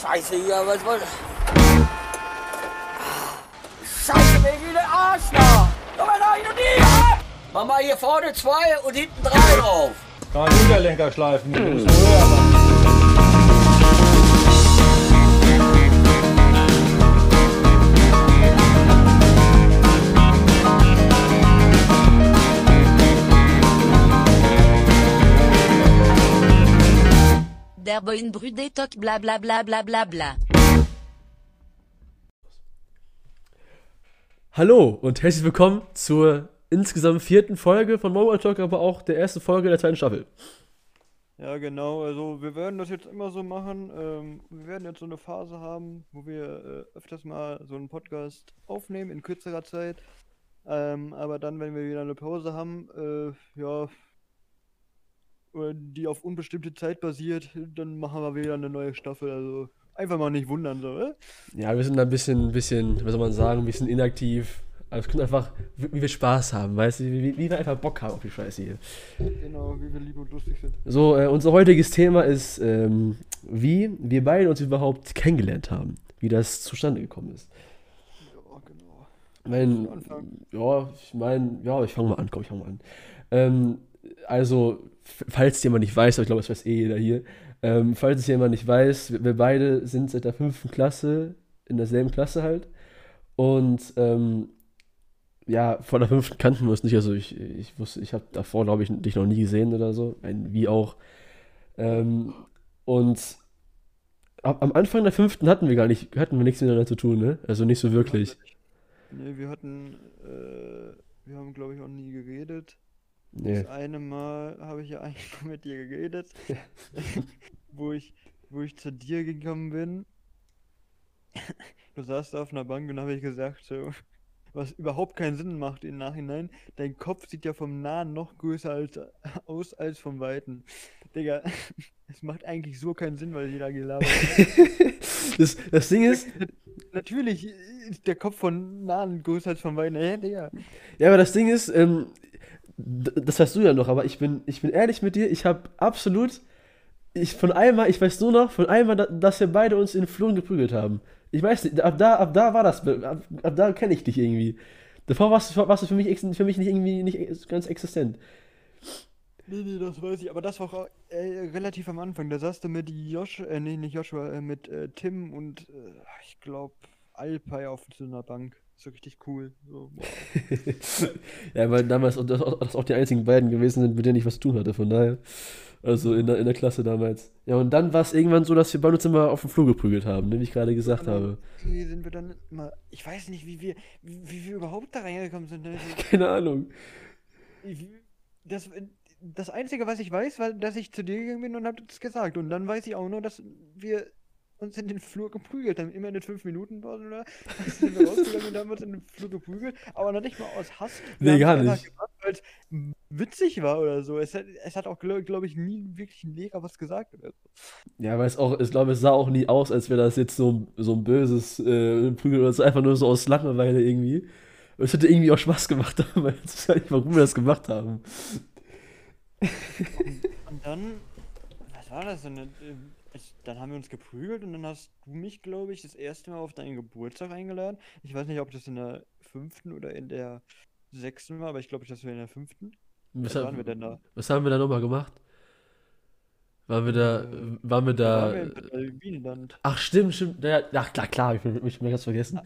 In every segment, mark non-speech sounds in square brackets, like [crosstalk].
Scheiße hier, was soll. Scheiße, wegen der Arsch da! Komm mal da hin und! Mach mal hier vorne zwei und hinten drei drauf. Kann man Hinterlenker schleifen. Du musst höher machen. Der Boin Brüder Talk bla bla bla bla bla bla. Hallo und herzlich willkommen zur insgesamt vierten Folge von Mobile Talk, aber auch der ersten Folge der zweiten Staffel. Ja, genau. Also wir werden das jetzt immer so machen. Ähm, wir werden jetzt so eine Phase haben, wo wir äh, öfters mal so einen Podcast aufnehmen in kürzerer Zeit. Ähm, aber dann, wenn wir wieder eine Pause haben, äh, ja, die auf unbestimmte Zeit basiert, dann machen wir wieder eine neue Staffel. Also einfach mal nicht wundern, so, äh? Ja, wir sind da ein bisschen, bisschen, was soll man sagen, ein bisschen inaktiv. Aber es kommt einfach, wie wir Spaß haben, weißt du, wie, wie wir einfach Bock haben auf die Scheiße hier. Genau, wie wir lieb und lustig sind. So, äh, unser heutiges Thema ist, ähm, wie wir beide uns überhaupt kennengelernt haben. Wie das zustande gekommen ist. Ja, genau. Ich mein, ja, ich meine, ja, ich fange mal an, komm, ich fange mal an. Ähm, also, falls jemand nicht weiß, aber ich glaube, das weiß eh jeder hier, ähm, falls es jemand nicht weiß, wir, wir beide sind seit der fünften Klasse in derselben Klasse halt. Und ähm, ja, vor der fünften kannten wir uns nicht. Also ich, ich wusste, ich habe davor, glaube ich, dich noch nie gesehen oder so. Ein, wie auch. Ähm, und ab, am Anfang der fünften hatten wir gar nicht, hatten wir nichts miteinander zu tun, ne? Also nicht so wirklich. Nee, wir hatten, äh, wir haben glaube ich auch nie geredet. Nee. Das eine Mal habe ich ja [laughs] eigentlich nur mit dir geredet, [laughs] wo ich, wo ich zu dir gekommen bin. Du saßt da auf einer Bank und habe ich gesagt, so, was überhaupt keinen Sinn macht im Nachhinein. Dein Kopf sieht ja vom Nahen noch größer als, aus als vom Weiten. Digga, [laughs] es macht eigentlich so keinen Sinn, weil jeder gelabert hat. Das, das Ding ist, Natürlich ist der Kopf von Nahen größer als vom Weiten. Hä, Digga? ja, aber das Ding ist, ähm, das weißt du ja noch, aber ich bin, ich bin ehrlich mit dir, ich habe absolut, ich von einmal, ich weiß nur noch, von einmal, da- dass wir beide uns in den geprügelt haben. Ich weiß nicht, ab da, ab da war das, ab, ab da kenne ich dich irgendwie. Davor warst du, warst du für mich, für mich nicht irgendwie nicht ganz existent. Nee, nee, das weiß ich, aber das war auch äh, relativ am Anfang. Da saß du mit Josh, äh, nee, nicht Joshua, äh, mit äh, Tim und äh, ich glaube Alpay auf so einer Bank. So richtig cool. So, wow. [laughs] ja, weil damals auch- das, das auch die einzigen beiden gewesen sind, mit denen ich was zu tun hatte, von daher. Also in der, in der Klasse damals. Ja, und dann war es irgendwann so, dass wir beide uns immer auf den Flur geprügelt haben, ne, wie ich gerade gesagt habe. Wie sind wir dann mal. Ich weiß nicht, wie wir, wie, wie wir überhaupt da reingekommen sind. ne? [laughs] Keine Ahnung. Ich, das, das Einzige, was ich weiß, war, dass ich zu dir gegangen bin und hab das gesagt. Und dann weiß ich auch nur, dass wir uns in den Flur geprügelt haben. Immer in 5 Minuten oder sind wir rausgegangen und haben uns in den Flur geprügelt. Aber noch nicht mal aus Hass. Wir Nee, gar nicht. Gemacht, weil es witzig war oder so. Es hat, es hat auch, glaube glaub ich, nie wirklich ein Lehrer was gesagt oder so. Ja, weil es auch, ich glaube, es sah auch nie aus, als wäre das jetzt so, so ein böses äh, Prügel oder so, einfach nur so aus Langeweile irgendwie. Und es hätte irgendwie auch Spaß gemacht, aber ich weiß nicht, warum wir das gemacht haben. Und dann, was war das denn? Äh, es- Dann haben wir uns geprügelt und dann hast du mich, glaube ich, das erste Mal auf deinen Geburtstag eingeladen. Ich weiß nicht, ob das in der fünften oder in der sechsten war, aber ich glaube, das war in der fünften. Was, haben- waren wir denn da? was haben wir da nochmal gemacht? Waren wir da, Äh, waren wir Da waren wir in ach stimmt, stimmt, ja, ach klar, klar, ich bin, ich bin ganz vergessen.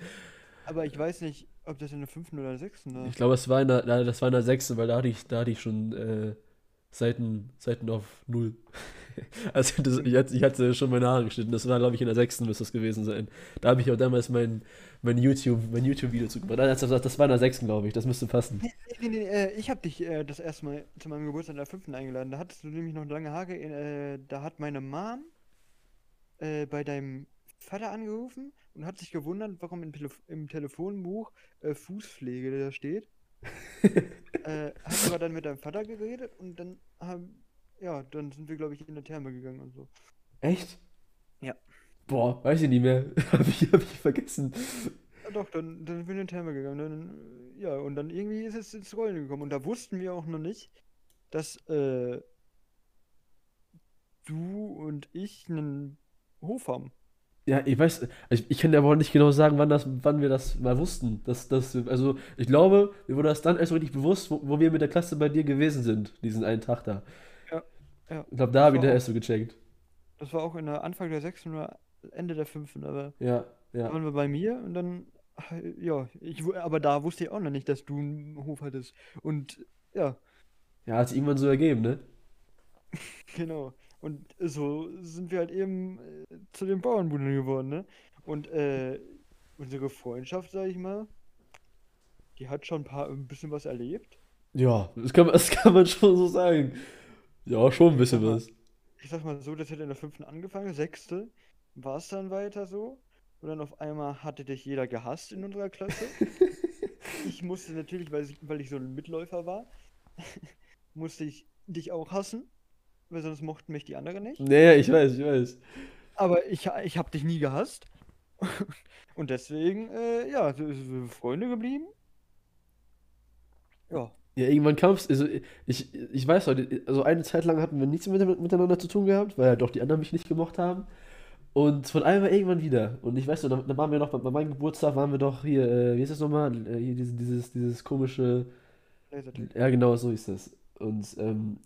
Aber ich weiß nicht, ob das in der fünften oder der sechsten war. Ich glaube, es war in der, das war in der sechsten, weil da hatte ich, da hatte ich schon äh, Seiten, Seiten auf null. [laughs] Also das, ich, hatte, ich hatte schon meine Haare geschnitten. Das war, glaube ich, in der sechsten müsste das gewesen sein. Da habe ich auch damals mein, mein YouTube, mein YouTube-Video Das, das, das war in der sechsten, glaube ich. Das müsste passen. Nee, nee, nee, äh, ich habe dich äh, das erste Mal zu meinem Geburtstag in der fünften eingeladen. Da hattest du nämlich noch lange Haare. Äh, da hat meine Mom äh, bei deinem Vater angerufen und hat sich gewundert, warum im, Telef im Telefonbuch äh, Fußpflege da steht. [laughs] äh, hat aber dann mit deinem Vater geredet und dann haben, ja, dann sind wir, glaube ich, in der Therme gegangen und so. Echt? Ja. Boah, weiß ich nicht mehr. [laughs] habe ich, hab ich vergessen. Ja, doch, dann, dann sind wir in den Therme gegangen. Dann, ja, und dann irgendwie ist es ins Rollen gekommen. Und da wussten wir auch noch nicht, dass äh, du und ich einen Hof haben. Ja, ich weiß, ich, ich kann dir aber auch nicht genau sagen, wann, das, wann wir das mal wussten. Dass, dass, also, ich glaube, mir wurde das dann erst richtig bewusst, wo, wo wir mit der Klasse bei dir gewesen sind, diesen einen Tag da. Ja. Ich glaube, da habe ich Das erst so gecheckt. Das war auch in der Anfang der sechsten oder Ende der fünften, aber Ja, da ja. waren wir bei mir und dann, ja, ich, aber da wusste ich auch noch nicht, dass du einen Hof hattest. Und ja, Ja, hat sich irgendwann so ergeben, ne? [laughs] genau. Und so sind wir halt eben äh, zu den Bauernbrüdern geworden, ne? Und äh, unsere Freundschaft, sag ich mal, die hat schon ein paar, ein bisschen was erlebt. Ja, das kann, [laughs] das kann man schon so sagen. Ja, schon ein bisschen was. Ich sag mal so, das hat in der fünften angefangen, sechste war es dann weiter so. Und dann auf einmal hatte dich jeder gehasst in unserer Klasse. [laughs] Ich musste natürlich, weil ich, weil ich so ein Mitläufer war, [laughs] musste ich dich auch hassen, weil sonst mochten mich die anderen nicht. Naja, ich weiß, ich weiß. Aber ich, ich habe dich nie gehasst. Und deswegen, äh, ja, so- sind wir Freunde geblieben. Ja. Ja, irgendwann kam es. Also ich, ich weiß heute, also eine Zeit lang hatten wir nichts mit, miteinander zu tun gehabt, weil ja doch die anderen mich nicht gemocht haben. Und von einmal irgendwann wieder. Und ich weiß noch, dann waren wir noch, bei meinem Geburtstag waren wir doch hier, äh, wie ist das nochmal? Äh, hier dieses, dieses, dieses komische. Ja, genau, so ist das. Und, ähm,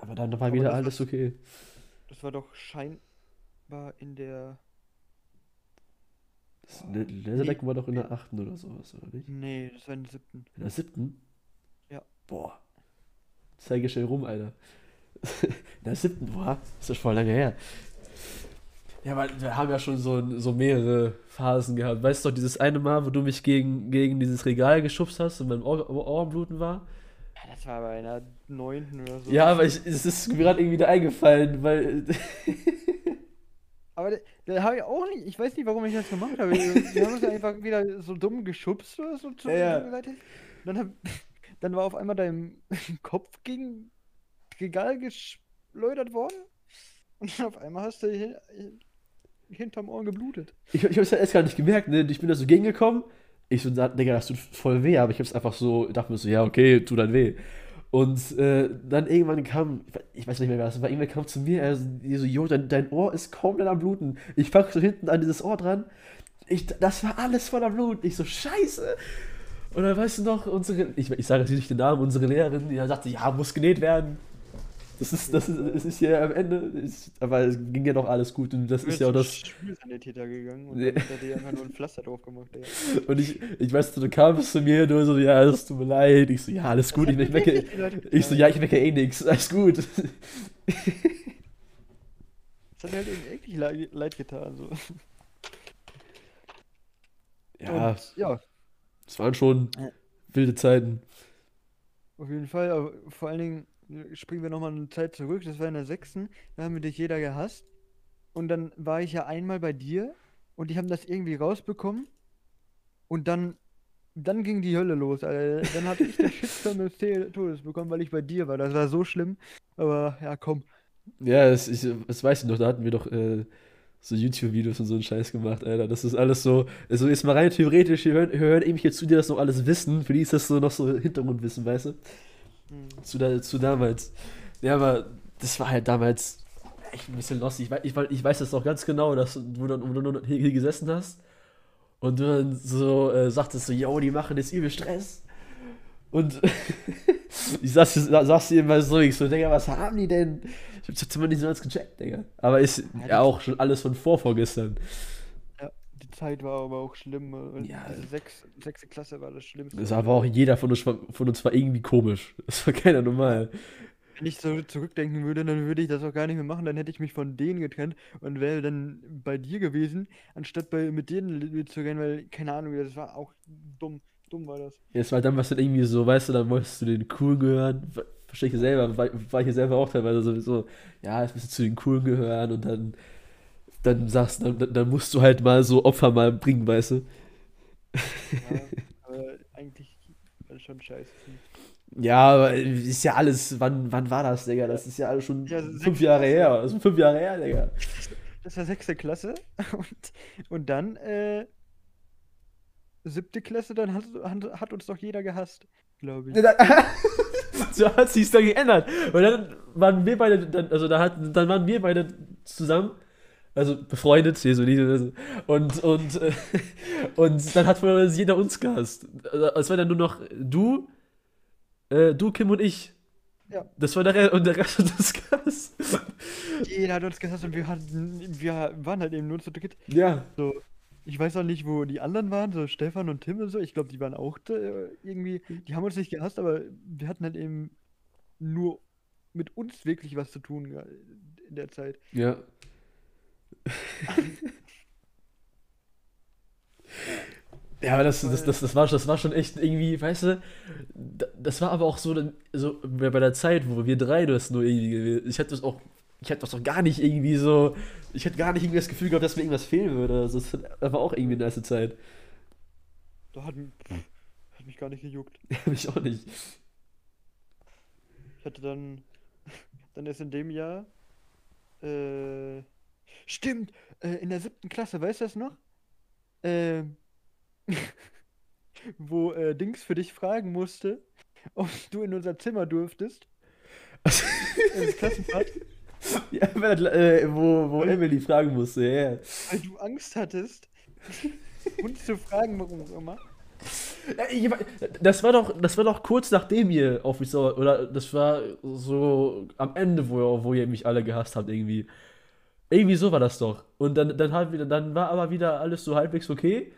aber dann war aber wieder alles okay. Das war doch scheinbar in der. Das oh, Lasertag nee. war doch in der 8. oder sowas, oder nicht? Nee, das war in der 7. In der 7.? Boah. Zeige schnell rum, Alter. [laughs] In der siebten, boah, ist das voll lange her. Ja, aber wir haben ja schon so, so mehrere Phasen gehabt. Weißt du doch, dieses eine Mal, wo du mich gegen, gegen dieses Regal geschubst hast und mein Ohr, Ohr, Ohrenbluten war? Ja, das war bei einer neunten oder so. Ja, aber ich, es ist mir gerade irgendwie wieder eingefallen, weil. [laughs] Aber da, da habe ich auch nicht, ich weiß nicht, warum ich das gemacht habe. Wir, haben uns einfach wieder so dumm geschubst oder so zur Ja, ja. Dann, hab, dann war auf einmal dein [laughs] Kopf gegen Regal geschleudert worden. Und dann auf einmal hast du hin, hinterm Ohren geblutet. Ich, ich hab's ja erst gar nicht gemerkt, ne? Ich bin da so gegengekommen. Ich so, Digga, das tut voll weh, aber ich hab's einfach so, dachte mir so, ja, okay, tut dann weh. Und äh, dann irgendwann kam, ich weiß nicht mehr, wer das war, irgendwer kam zu mir, er so, jo, dein, dein Ohr ist komplett am Bluten. Ich pack so hinten an dieses Ohr dran. Ich, das war alles voller Blut. Ich so, scheiße. Und dann weißt du noch, unsere, ich, ich sage jetzt nicht den Namen, unsere Lehrerin, die sagte, ja, muss genäht werden. Das ist, das ist, es ist ja am Ende, ist, aber es ging ja noch alles gut und das ist ja auch das. zum Schulsanitäter gegangen und dann hat er dir einfach nur ein Pflaster drauf gemacht. Ey. Und ich, ich weiß, du kamst zu mir, du so, ja, es tut mir leid. Ich so, ja, alles gut, ich, ich wecke, ich so, ja, ich wecke eh nix, alles gut. Das hat mir halt irgendwie leid getan. So. Ja, Und, ja, es waren schon wilde Zeiten. Auf jeden Fall, aber vor allen Dingen äh, springen wir nochmal eine Zeit zurück. Das war in der sechsten, da haben wir dich jeder gehasst. Und dann war ich ja einmal bei dir und die haben das irgendwie rausbekommen. Und dann, dann ging die Hölle los, Alter. Dann hatte ich den [laughs] Shitstorm des Todes bekommen, weil ich bei dir war. Das war so schlimm. Aber ja, komm. Ja, das, ich, das weiß ich noch, da hatten wir doch äh, so YouTube-Videos und so einen Scheiß gemacht, Alter. Das ist alles so, also jetzt mal rein theoretisch, wir hören, wir hören irgendwelche zu, die das noch alles wissen. Für die ist das so noch so Hintergrundwissen, weißt du? Hm. Zu, da, zu damals. Ja, aber das war halt damals echt ein bisschen lustig. Ich, ich, ich weiß das noch ganz genau, dass du, wo, du, wo du hier, hier gesessen hast und du dann so äh, sagtest so, yo, die machen jetzt übel Stress. Und [laughs] ich saß, saß hier immer so, ich so, Digga, was haben die denn? Ich hab's jetzt immer nicht so ganz gecheckt, Digga. Aber ist ja auch schon alles von vor vorgestern. Ja, die Zeit war aber auch schlimm. Und Ja. diese sechs, sechste Klasse war das Schlimmste. Das war aber auch jeder von uns, war- von uns war irgendwie komisch. [laughs] Das war keiner normal. Wenn ich so zurückdenken würde, dann würde ich das auch gar nicht mehr machen. Dann hätte ich mich von denen getrennt und wäre dann bei dir gewesen, anstatt bei, mit denen mitzugehen, weil, keine Ahnung, das war auch dumm. Dumm war das. Jetzt war dann was dann irgendwie so, weißt du, dann wolltest du den Coolen gehören. Ver- Verstehe ich selber, war, war ich ja selber auch teilweise sowieso, ja, jetzt musst du zu den Coolen gehören und dann, dann sagst du, dann, dann musst du halt mal so Opfer mal bringen, weißt du. Ja, aber [laughs] eigentlich war das schon scheiße. Ja, aber ist ja alles, wann, wann war das, Digga? Das ist ja alles schon Ja, fünf Jahre Jahre. her. Das sind fünf Jahre her, Digga. Das war sechste Klasse [laughs] und, und dann äh, siebte Klasse, dann hat, hat, hat uns doch jeder gehasst, glaube ich. [laughs] so hat sich's dann geändert. Und dann waren wir beide, dann, also da hatten, dann waren wir beide zusammen Also befreundet, nicht. Und, und, äh, und dann hat von uns jeder uns gehasst. Also, Es war dann nur noch du, äh, du, Kim und ich. Ja. Das war der, und der Rest hat uns gehasst. Jeder hat uns gehasst und wir hatten, wir waren halt eben nur zu dritt. Ja. So, ich weiß auch nicht, wo die anderen waren, so Stefan und Tim und so. Ich glaube, die waren auch äh, irgendwie, die haben uns nicht gehasst, aber wir hatten halt eben nur mit uns wirklich was zu tun in der Zeit. Ja. [laughs] Ja, aber das, das, das, das, war, das war schon echt irgendwie, weißt du, da- das war aber auch so, so bei der Zeit, wo wir drei das nur irgendwie. Ich hatte das auch, ich hatte das auch gar nicht irgendwie so, ich hatte gar nicht irgendwie das Gefühl gehabt, dass mir irgendwas fehlen würde. Also das war auch irgendwie eine nice Zeit. Da hat, hat mich gar nicht gejuckt. [laughs] Mich auch nicht. Ich hatte dann, [laughs] dann erst in dem Jahr, äh, stimmt, äh, in der siebten Klasse, weißt du das noch? Ähm, [laughs] wo äh, Dings für dich fragen musste, ob du in unser Zimmer durftest. Ins Klassenfahrt, [laughs] Ja, äh, wo, wo Emily fragen musste, ja. weil du Angst hattest, [laughs] uns zu fragen, warum auch immer. Das war doch, das war doch kurz nachdem ihr auf mich sauer, oder das war so am Ende, wo, wo ihr mich alle gehasst habt, irgendwie. Irgendwie so war das doch. Und dann, dann, halt wieder, dann war aber wieder alles so halbwegs okay.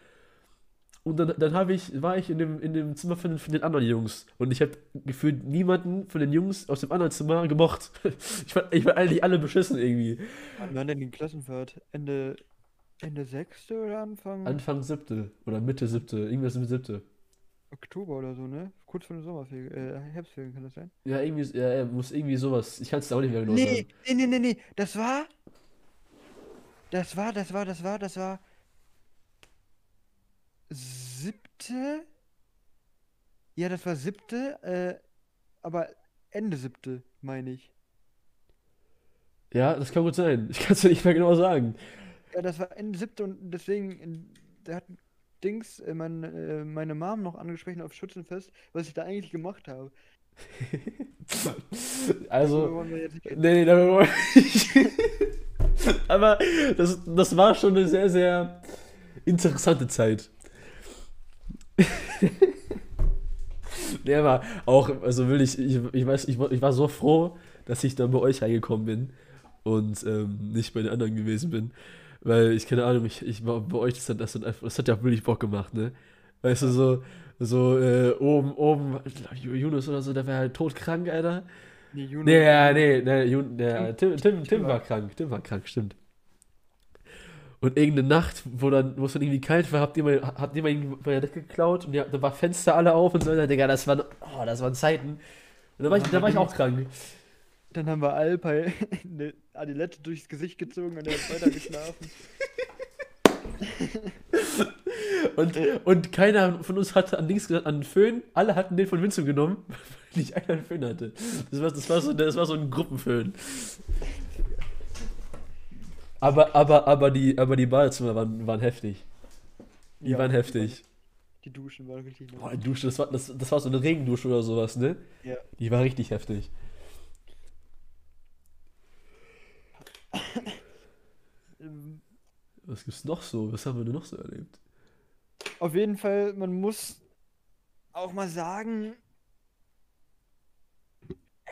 Und dann, dann hab ich, war ich in dem, in dem Zimmer von, den- von den anderen Jungs. Und ich habe gefühlt niemanden von den Jungs aus dem anderen Zimmer gemocht. [laughs] Ich fand, ich fand eigentlich alle beschissen irgendwie. Wann war denn die Klassenfahrt? Ende, Ende sechste oder Anfang Anfang siebte oder Mitte siebte, irgendwas mit siebte. Oktober oder so, ne? Kurz vor den Sommerferien, äh, Herbstferien kann das sein? Ja, irgendwie, ja, ja, muss irgendwie sowas. Ich kann es auch nicht mehr genau Nee, sagen. nee, nee, nee, nee. Das war. Das war, das war, das war, das war. Siebte? Ja, das war siebte, äh, aber Ende siebte, meine ich. Ja, das kann gut sein. Ich kann es dir nicht mehr genau sagen. Ja, das war Ende siebte und deswegen, da hat Dings, äh, mein, äh, meine Mom noch angesprochen auf Schützenfest, was ich da eigentlich gemacht habe. [laughs] Also, nee, nee, darüber wollen wir nicht. [laughs] Aber das, das war schon eine sehr, sehr interessante Zeit. [laughs] Nee, aber auch, also will ich, ich, ich weiß, ich, war- ich war so froh, dass ich dann bei euch reingekommen bin und ähm, nicht bei den anderen gewesen bin. Weil ich, keine Ahnung, ich, ich war bei euch, das hat, das, hat einfach, das hat ja auch wirklich Bock gemacht, ne? Weißt du, so, so äh, oben, oben, Yunus oder so, der war halt todkrank, Alter. Nee, Juno, Nee, nee, nee, Jun, der, Tim, Tim- Tim, Tim war war- krank, Tim war krank, stimmt. Und irgendeine Nacht, wo dann, wo es dann irgendwie kalt war, habt ihr mal irgendwie meine Decke geklaut und ja, da war Fenster alle auf und so, weiter. Digga, das waren, oh, das waren Zeiten. Und da war ich, da war ich auch krank. Dann haben wir Alpay [laughs] eine Adilette durchs Gesicht gezogen und er hat weiter geschlafen. [laughs] Und, und keiner von uns hatte an Dings gesagt, an den Föhn. Alle hatten den von Vincent genommen, [laughs] weil nicht einer einen Föhn hatte. Das war, das war, so, das war so ein Gruppenföhn. Aber, aber, aber, die, aber die Badezimmer waren, waren heftig. Die Ja, waren die heftig. Die Duschen waren richtig Boah, die Dusche, das war, das, das war so eine Regendusche oder sowas, ne? Ja. Die war richtig heftig. [coughs] Was gibt's noch so? Was haben wir denn noch so erlebt? Auf jeden Fall, man muss auch mal sagen,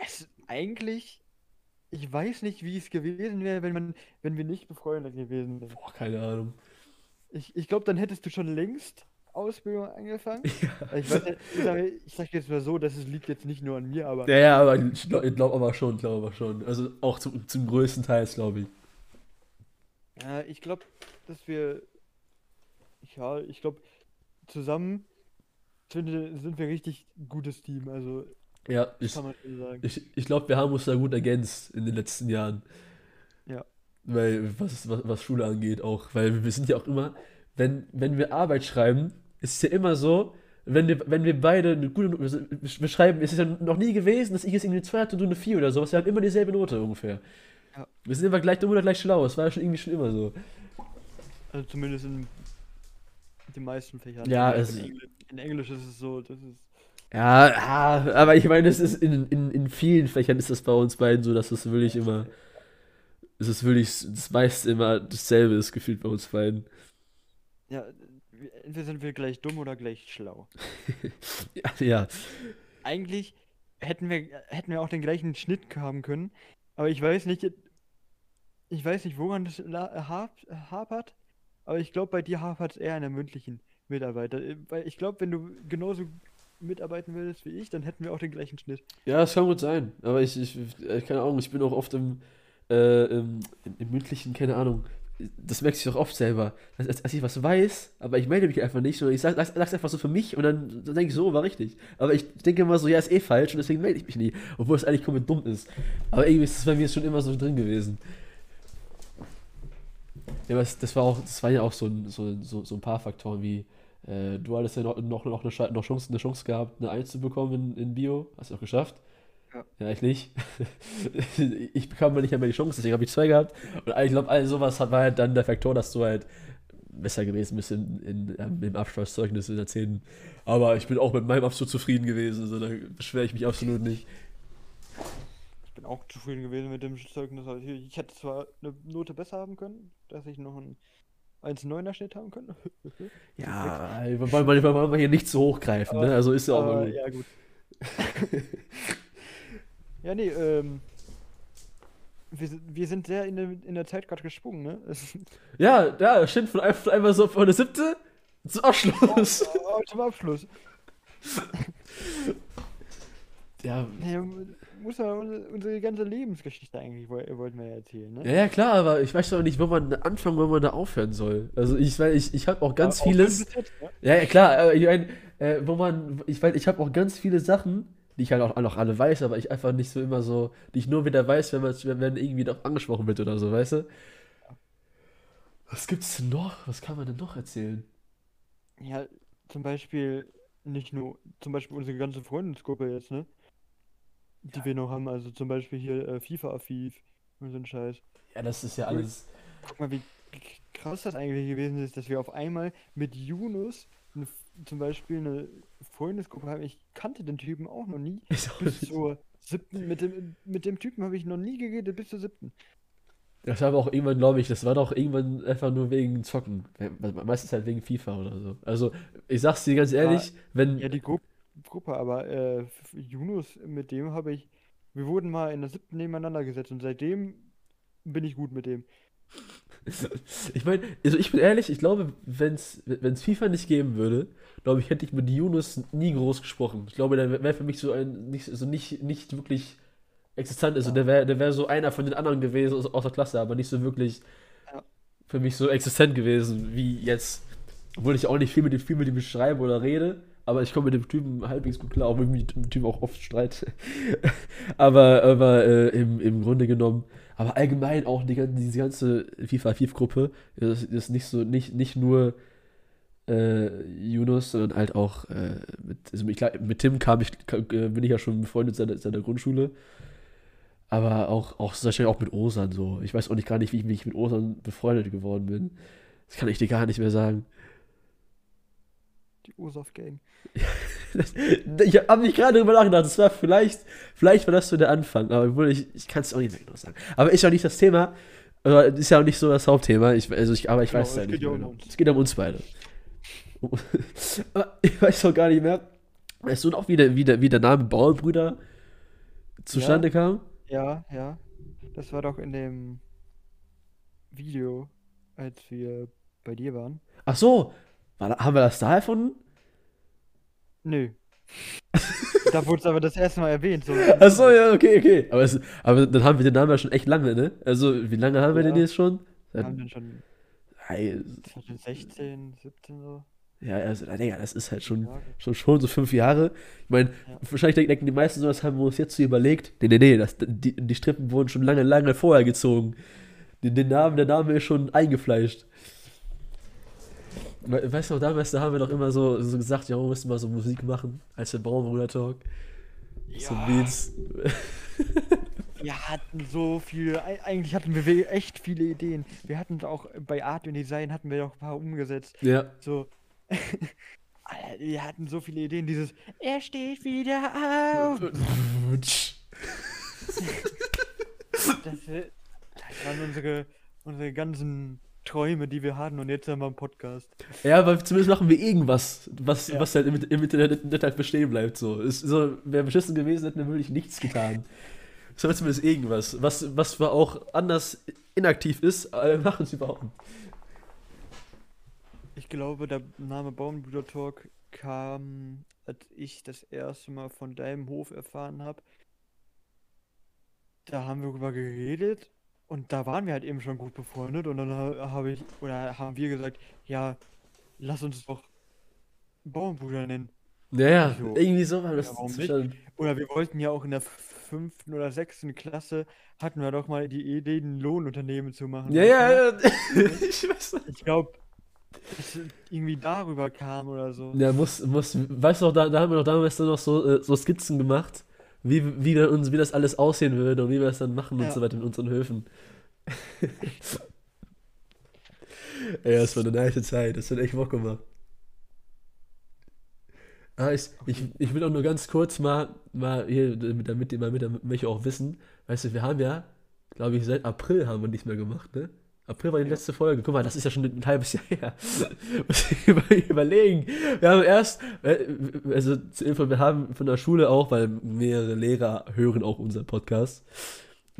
es eigentlich, ich weiß nicht, wie es gewesen wäre, wenn man, wenn wir nicht befreundet gewesen wären. Boah, keine Ahnung. Ich, ich glaube, dann hättest du schon längst Ausbildung angefangen. [laughs] Ich weiß ich sage ich sag jetzt mal so, das liegt jetzt nicht nur an mir, aber Ja, ja, aber ich glaube glaub aber schon, glaube aber schon. Also auch zum, zum größten Teil, glaube ich. Ja, ich glaube, dass wir, ja, ich glaube, zusammen sind wir, sind wir richtig gutes Team. Also, Ja, ich, ich, ich glaube, wir haben uns da gut ergänzt in den letzten Jahren. Ja. Weil, was, was, was Schule angeht, auch. Weil wir sind ja auch immer, wenn, wenn wir Arbeit schreiben, ist es ja immer so, wenn wir, wenn wir beide eine gute Note, wir schreiben, es ist ja noch nie gewesen, dass ich jetzt irgendwie eine 2 hatte und du eine 4 oder sowas. Wir haben immer dieselbe Note ungefähr. Ja. Wir sind immer gleich dumm oder gleich schlau. Das war ja schon irgendwie schon immer so. Also zumindest in den meisten Fächern. Ja, in, es- Englisch, in Englisch ist es so, das ist. Ja, aber ich meine, es ist in, in, in vielen Fächern ist das bei uns beiden so, dass es wirklich immer es ist wirklich das meiste immer dasselbe ist gefühlt bei uns beiden. Ja, entweder sind wir gleich dumm oder gleich schlau. Ja, [laughs] ja. Eigentlich hätten wir, hätten wir auch den gleichen Schnitt haben können, aber ich weiß nicht, ich weiß nicht, woran das hapert, aber ich glaube, bei dir hapert es eher an der mündlichen Mitarbeit. Äh, Weil ich glaube, wenn du genauso mitarbeiten würdest wie ich, dann hätten wir auch den gleichen Schnitt. Ja, das kann gut sein. Aber ich, ich, keine Ahnung, ich bin auch oft im, äh, im, im, mündlichen, keine Ahnung. Das merke ich auch oft selber. Dass, dass, ich was weiß, aber ich melde mich einfach nicht, sondern ich sag, sag, sag's einfach so für mich und dann, dann denke ich so, war richtig. Aber ich denke immer so, ja, ist eh falsch und deswegen melde ich mich nie. Obwohl es eigentlich komplett dumm ist. Aber irgendwie ist es bei mir schon immer so drin gewesen. Ja, aber das, das war auch, das waren ja auch so, so, so, so ein paar Faktoren wie, äh, du hattest ja noch, noch, noch, eine, noch Chance, eine Chance gehabt, eine 1 zu bekommen in, in Bio. Hast du auch geschafft. Ja. Ja, ich nicht. [laughs] ich bekam mal nicht einmal die Chance, deswegen habe ich zwei gehabt. Und ich glaube, all sowas hat- war halt dann der Faktor, dass du halt besser gewesen bist in, in, ähm, im Abschlusszeugnis in der 10. Aber ich bin auch mit meinem absolut zufrieden gewesen, so da beschwere ich mich absolut nicht. Ich bin auch zufrieden gewesen mit dem Zeugnis. Also ich ich hätte zwar eine Note besser haben können, dass ich noch einen 1,9er Schnitt haben können. [laughs] Ja, wir wollen, wir wollen hier nicht zu hoch greifen, ne? Also ist ja auch Aber, gut. ja, gut. [laughs] ja, nee, ähm. Wir, sind- wir sind sehr in der, in der Zeit gerade gesprungen, ne? [laughs] Ja, ja, stimmt, von, ein- von einmal so von der siebte zum Abschluss. Oh, zum Abschluss. Ja, Nee, muss ja unsere, ganze Lebensgeschichte eigentlich woll- wollten wir ja erzählen, ne? Ja, ja, klar, aber ich weiß doch nicht, wo man anfangen, wo man da aufhören soll. Also ich weiß, ich, ich habe auch ganz Aber auch vieles. bis jetzt, ne? Ja, ja, klar, ich mein, äh, wo man, ich weiß, ich habe auch ganz viele Sachen, die ich halt auch noch alle weiß, aber ich einfach nicht so immer so, die ich nur wieder weiß, wenn man wenn, wenn irgendwie noch angesprochen wird oder so, weißt du? Was gibt's denn noch? Was kann man denn noch erzählen? Ja, zum Beispiel nicht nur, zum Beispiel unsere ganze Freundesgruppe jetzt, ne? Die wir noch haben, also zum Beispiel hier äh, FIFA Aviv und so ein Scheiß. Ja, das ist ja alles. Guck mal, wie krass das eigentlich gewesen ist, dass wir auf einmal mit Yunus eine, zum Beispiel eine Freundesgruppe haben. Ich kannte den Typen auch noch nie. Ist Bis zur siebten, mit dem, mit dem Typen habe ich noch nie geredet, bis zur siebten. Das war aber auch irgendwann, glaube ich, das war doch irgendwann einfach nur wegen Zocken. Meistens halt wegen FIFA oder so. Also, ich sag's dir ganz ehrlich, wenn. Ja, die Gru Gruppe, aber äh, Yunus, mit dem habe ich, wir wurden mal in der siebten nebeneinander gesetzt und seitdem bin ich gut mit dem. [laughs] Ich meine, also ich bin ehrlich, ich glaube, wenn es FIFA nicht geben würde, glaube ich, hätte ich mit Yunus nie groß gesprochen. Ich glaube, der wäre für mich so ein, nicht, so nicht, nicht wirklich existent. Also der wäre der wär so einer von den anderen gewesen aus, aus der Klasse, aber nicht so wirklich Ja. für mich so existent gewesen wie jetzt. Obwohl ich auch nicht viel mit dem, viel mit ihm schreibe oder rede, aber ich komme mit dem Typen halbwegs gut klar, auch wenn ich mit dem Typen auch oft streite. [laughs] aber aber äh, im, im Grunde genommen, aber allgemein auch die, diese ganze FIFA 5 Gruppe ist, nicht so, nicht, nicht nur äh, Yunus, sondern halt auch äh, mit, also ich, mit Tim kam ich, ka- äh, bin ich ja schon befreundet seit, seit der Grundschule. Aber auch, auch auch mit Osan so. Ich weiß auch nicht gar nicht, wie ich mich mit Osan befreundet geworden bin. Das kann ich dir gar nicht mehr sagen. Die Ursof Gang. [laughs] Ich habe nicht gerade drüber nachgedacht. Das war vielleicht, vielleicht war das so der Anfang, aber obwohl ich, ich kann es auch nicht mehr genau sagen. Aber ist ja auch nicht das Thema. Ist ja auch nicht so das Hauptthema. Ich, also ich, aber ich Genau, weiß es ja nicht geht ja mehr um genau. uns. Es geht um uns beide. [laughs] ich weiß auch gar nicht mehr. Weißt du noch, wie der, wie der, wie der Name Bauernbrüder zustande kam? Ja, ja. Das war doch in dem Video, als wir bei dir waren. Ach so, war, haben wir das da erfunden? Nö. da wurde es aber das erste Mal erwähnt. So. [laughs] Ach so, ja, okay, okay. Aber, es, aber dann haben wir den Namen ja schon echt lange, ne? Also, wie lange haben wir den Ja. jetzt schon? Wir haben den schon Ei, 2016, 17 so. ja, also, Digga, das ist halt schon, schon, schon so fünf Jahre. Ich meine, Ja. wahrscheinlich denken, denken die meisten so, das haben wir uns jetzt so überlegt. Nee, nee, nee, das, die, die Strippen wurden schon lange, lange vorher gezogen. Den, den Namen, der Name ist schon eingefleischt. We- Weißt du damals, da haben wir doch immer so, so gesagt, ja, wir müssen mal so Musik machen, als der Bauernbruder-Talk. So Ja. Beats. [laughs] Wir hatten so viele, ei- eigentlich hatten wir echt viele Ideen. Wir hatten auch bei Art und Design hatten wir doch ein paar umgesetzt. Ja. So. [laughs] Alter, wir hatten so viele Ideen, dieses Er steht wieder auf. [laughs] Das, wär- Das waren unsere, unsere ganzen Träume, die wir hatten und jetzt haben wir einen Podcast. Ja, aber zumindest machen wir irgendwas, was, Ja. was halt im, im Internet halt bestehen bleibt. So. Ist, so Wäre beschissen gewesen, hätten wir wirklich nichts getan. So aber zumindest irgendwas, was, was zwar auch anders inaktiv ist, aber wir machen es überhaupt. Ich glaube, der Name Baumbrüder Talk kam, als ich das erste Mal von deinem Hof erfahren habe. Da haben wir darüber geredet und da waren wir halt eben schon gut befreundet und dann ha- habe ich, oder haben wir gesagt, ja, lass uns doch Baumbrüder nennen. Naja, So. irgendwie so war das Ja. Oder wir wollten ja auch in der fünften oder sechsten Klasse, hatten wir doch mal die Idee, ein Lohnunternehmen zu machen. Ja, ja, [laughs] ja. ich weiß nicht. Ich glaube, dass irgendwie darüber kam oder so. Ja, muss, muss, weißt du noch, da, da haben wir doch damals dann noch so, äh, so Skizzen gemacht, wie, wie, uns, wie das alles aussehen würde und wie wir das dann machen und Ja. so weiter in unseren Höfen. [laughs] Ey, das war eine nice Zeit, das hat echt Bock gemacht. Ah, ich, ich, ich will auch nur ganz kurz mal, mal hier, damit, damit die mal mit welche auch wissen, weißt du, wir haben ja, glaube ich, seit April haben wir nicht mehr gemacht, ne? April war die letzte Folge. Guck mal, das ist ja schon ein halbes Jahr her. [laughs] Muss ich über- überlegen. Wir haben erst, äh, also zur Info, wir haben von der Schule auch, weil mehrere Lehrer hören auch unseren Podcast.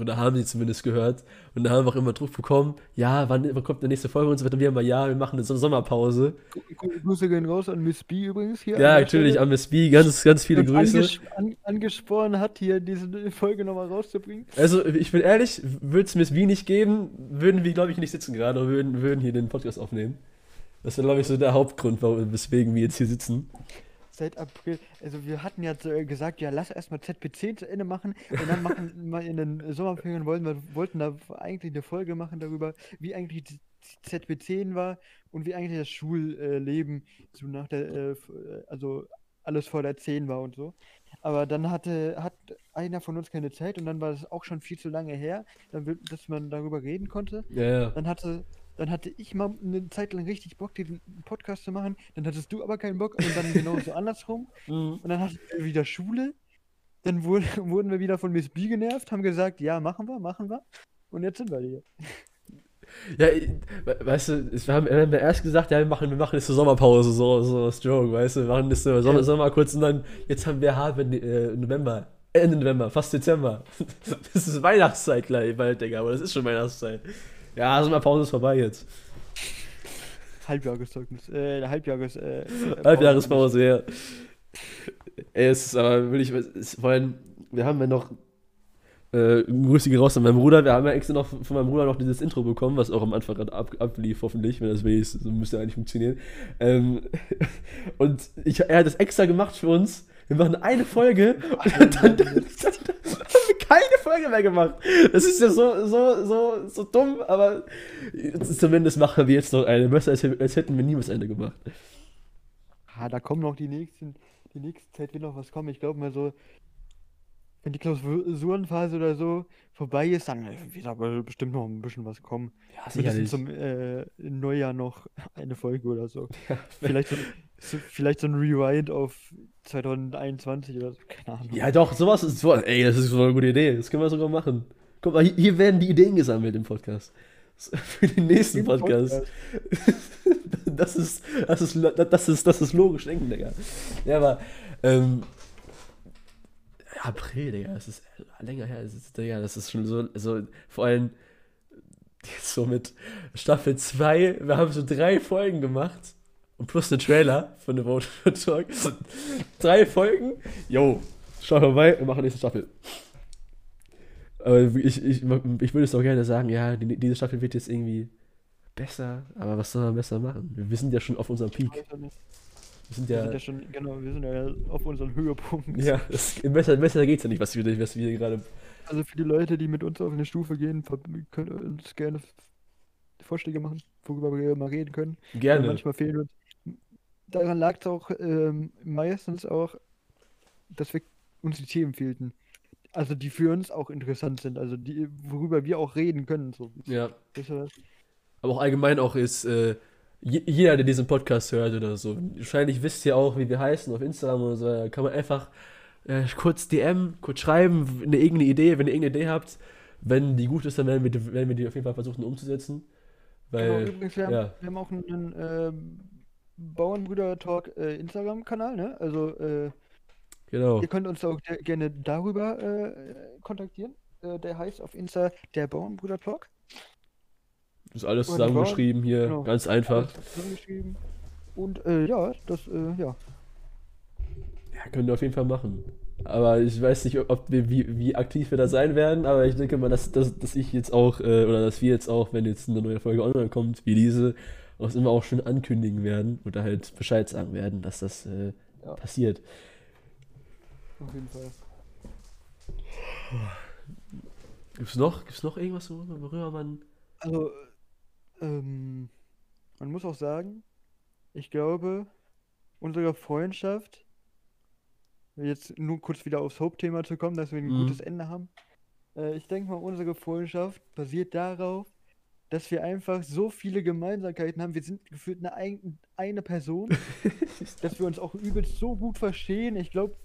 Oder haben sie zumindest gehört. Und da haben wir auch immer Druck bekommen, ja, wann, wann kommt die nächste Folge und so weiter. Und wir haben mal, ja, wir machen eine So- Sommerpause. Grüße gehen raus an Miss B übrigens hier. Ja, an natürlich, Stelle, an Miss B, ganz, ganz viele Grüße. anges an angesporen hat, hier diese Folge nochmal rauszubringen. Also, ich bin ehrlich, würde es Miss B nicht geben, würden wir, glaube ich, nicht sitzen gerade und würden, würden hier den Podcast aufnehmen. Das wäre, glaube ich, so der Hauptgrund, warum, weswegen wir jetzt hier sitzen. Seit April, also wir hatten ja so gesagt, ja, lass erstmal ZP10 zu Ende machen und dann machen mal in den Sommerferien wollten wir wollten da eigentlich eine Folge machen darüber, wie eigentlich die ZP10 war und wie eigentlich das Schulleben so nach der, äh, äh, also alles vor der 10 war und so. Aber dann hatte, hat einer von uns keine Zeit und dann war es auch schon viel zu lange her, dann, dass man darüber reden konnte. Ja, ja. Dann hatte, dann hatte ich mal eine Zeit lang richtig Bock, diesen Podcast zu machen. Dann hattest du aber keinen Bock und dann genauso andersrum. [laughs] Mhm. Und dann hatten wir wieder Schule. Dann wurde, [laughs] wurden wir wieder von Miss B genervt, haben gesagt, ja, machen wir, machen wir. Und jetzt sind wir hier. Ja, weißt du, es- wir haben, wir erst gesagt, ja, wir machen, wir machen jetzt eine Sommerpause, so, so als Joke, weißt du, wir machen jetzt so Sommer, Ja. Sommer kurz und dann, jetzt haben wir hart äh, November, Ende November, fast Dezember. [laughs] Das ist Weihnachtszeit gleich bald, Digga, aber das ist schon Weihnachtszeit. Ja, Sommerpause ist vorbei jetzt. Halbjahreszeugnis, äh, Halbjahres, äh, Halbjahrespause, ja. Ey, es ist aber wirklich, es, vor allem, wir haben ja noch, äh, Grüße raus an meinen Bruder, wir haben ja extra noch von meinem Bruder noch dieses Intro bekommen, was auch am Anfang gerade ab, ablief, hoffentlich, wenn das wenigstens, so müsste eigentlich funktionieren. Ähm, [laughs] und ich, er hat das extra gemacht für uns. Wir machen eine Folge und dann, dann, dann, keine Folge mehr gemacht. Das ist ja so, so, so, so dumm, aber zumindest machen wir jetzt noch eine. Besser als, als hätten wir nie was Ende gemacht. Ah, da kommen noch die nächsten, die nächste Zeit wird noch was kommen. Ich glaube mal so, wenn die Klausurenphase oder so vorbei ist, dann wird aber bestimmt noch ein bisschen was kommen. Ja, Mindestens zum äh, Neujahr noch eine Folge oder so. Vielleicht so, so, vielleicht so ein Rewind auf 2021 oder so. Keine Ahnung. Ja, doch, sowas ist so. Ey, das ist so eine gute Idee. Das können wir sogar machen. Guck mal, hier, werden die Ideen gesammelt im Podcast. [laughs] Für den nächsten Podcast. [laughs] Das ist, das ist, das ist, das ist logisch denken, Digga. Ja, aber, ähm, April, Digga, das ist länger her. Das ist, Digga, das ist schon so, so, vor allem jetzt [laughs] so mit Staffel 2, wir haben so drei Folgen gemacht und plus einen Trailer von The Vote for Talk. drei Folgen. Yo, schau vorbei, wir machen nächste Staffel. Aber ich, ich, ich würde es auch gerne sagen, ja, die, diese Staffel wird jetzt irgendwie besser, aber was soll man besser machen? Wir sind ja schon auf unserem Peak. Wir sind Wir ja, sind ja schon, genau, wir sind ja auf unserem Höhepunkt. ja, das, besser, besser geht's ja nicht, was wir, was wir gerade. Also für die Leute, die mit uns auf eine Stufe gehen, können uns gerne Vorschläge machen, worüber wir mal reden können. Weil Gerne. Manchmal fehlen uns. Daran lag es auch ähm, meistens auch, dass wir uns die Themen fehlten. Also die für uns auch interessant sind, also die, worüber wir auch reden können. So. Ja. Aber auch allgemein auch ist, äh, je- jeder, der diesen Podcast hört oder so, wahrscheinlich wisst ihr auch, wie wir heißen auf Instagram oder so, da kann man einfach äh, kurz DM, kurz schreiben, eine irgendeine Idee, wenn ihr irgendeine Idee habt, Wenn die gut ist, dann werden wir, die- werden wir die auf jeden Fall versuchen umzusetzen. Genau, Weil, übrigens, wir haben, ja, wir haben auch einen ähm, Bauernbrüder-Talk äh, Instagram-Kanal, ne? Also äh, genau. ihr könnt uns auch ge- gerne darüber äh, kontaktieren. Äh, der heißt auf Insta der Bauernbrüder-Talk. Ist alles Oder zusammengeschrieben hier, genau. ganz einfach. Alles zusammengeschrieben. Und äh, ja, das, äh, ja. Ja, können wir auf jeden Fall machen. Aber ich weiß nicht, ob wir, wie, wie aktiv wir da sein werden, aber ich denke mal, dass, dass, dass ich jetzt auch, äh, oder dass wir jetzt auch, wenn jetzt eine neue Folge online kommt, wie diese, auch immer auch schon ankündigen werden oder halt Bescheid sagen werden, dass das äh, Ja. passiert. Auf jeden Fall. Gibt's noch, gibt's noch irgendwas, worüber man. Also, ähm, man muss auch sagen, ich glaube, unsere Freundschaft, jetzt nur kurz wieder aufs Hauptthema zu kommen, dass wir ein Mhm. gutes Ende haben. Äh, ich denke mal, unsere Freundschaft basiert darauf, dass wir einfach so viele Gemeinsamkeiten haben. Wir sind gefühlt eine, ein- eine Person, [laughs] dass wir uns auch übelst so gut verstehen. Ich glaube,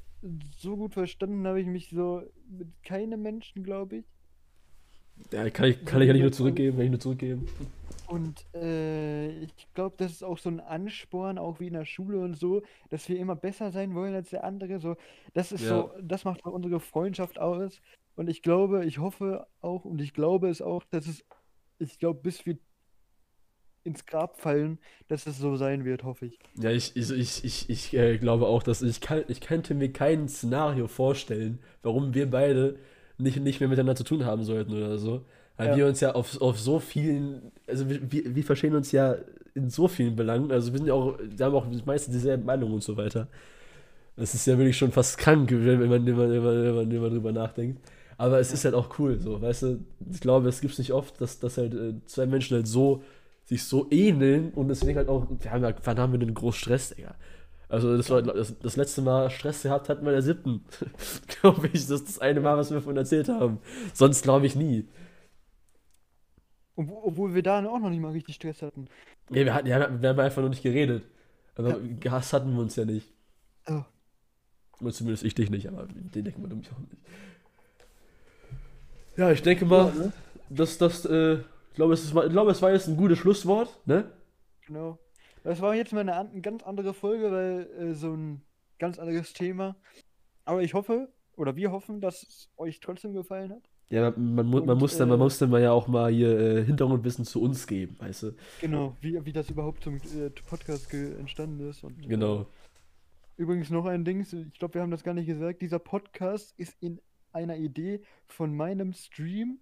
so gut verstanden habe ich mich so mit keinem Menschen, glaube ich. Ja, kann ich, kann ich ja nicht nur zurückgeben, kann ich nur zurückgeben. Und äh, ich glaube, das ist auch so ein Ansporn, auch wie in der Schule und so, dass wir immer besser sein wollen als der andere. So, das ist Ja. so, das macht auch unsere Freundschaft aus. Und ich glaube, ich hoffe auch und ich glaube es auch, dass es, ich glaube, bis wir ins Grab fallen, dass es so sein wird, hoffe ich. Ja, ich, ich, ich, ich, ich äh, glaube auch, dass ich, kann, ich könnte mir kein Szenario vorstellen, warum wir beide nicht, nicht mehr miteinander zu tun haben sollten oder so. Weil Ja. wir uns ja auf, auf so vielen, also wir, wir, wir verstehen uns ja in so vielen Belangen, also wir sind ja auch, wir haben auch meistens dieselben Meinungen und so weiter. Das ist ja wirklich schon fast krank, wenn man, wenn man, wenn man, wenn man, wenn man drüber nachdenkt. Aber es ist halt auch cool, so, weißt du, ich glaube, es gibt es nicht oft, dass, dass halt äh, zwei Menschen halt so, sich so ähneln und deswegen halt auch, wir haben ja, wann haben wir denn groß Stress, Digga? Also das war das, das letzte Mal Stress gehabt hatten wir in der siebten, [laughs] glaube ich, das ist das eine Mal, was wir von erzählt haben. Sonst glaube ich nie. Obwohl wir da auch noch nicht mal richtig Stress hatten. Ja, wir, hatten, ja, wir haben einfach nur nicht geredet. Aber gehasst hatten wir uns ja nicht. Oh. Oder zumindest ich dich nicht, aber den denken wir nämlich auch nicht. Ja, ich denke mal, Ja, ne? dass das, äh, ich glaube, es, glaube, es war jetzt ein gutes Schlusswort, ne? Genau. Das war jetzt mal eine, eine ganz andere Folge, weil äh, so ein ganz anderes Thema. Aber ich hoffe, oder wir hoffen, dass es euch trotzdem gefallen hat. Ja, man, man, Und, muss dann, man äh, muss dann mal ja auch mal hier äh, Hintergrundwissen zu uns geben, weißt du? Genau, wie, wie das überhaupt zum äh, Podcast entstanden ist. Und, äh, Genau. Übrigens noch ein Ding, ich glaube, wir haben das gar nicht gesagt. Dieser Podcast ist in einer Idee von meinem Stream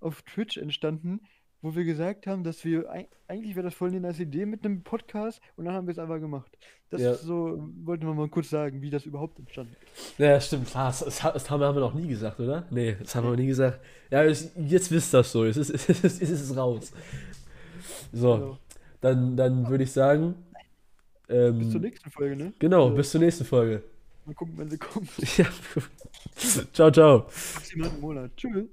auf Twitch entstanden, wo wir gesagt haben, dass wir eig- eigentlich wäre das voll eine nice Idee mit einem Podcast und dann haben wir es einfach gemacht. Das Ja. ist so, wollten wir mal kurz sagen, wie das überhaupt entstanden ist. Ja, stimmt, klar, das, das, das haben wir noch nie gesagt, oder? Nee, das haben wir noch nie gesagt. Ja, es- jetzt wisst ihr das so, jetzt ist, [laughs] es ist, es ist raus. So, Genau. dann, dann würde ich sagen, ähm, Bis zur nächsten Folge, ne? genau, Also, bis zur nächsten Folge. Mal gucken, wenn sie kommt. Ja. ciao, ciao. Maximal einen Monat. Tschüss.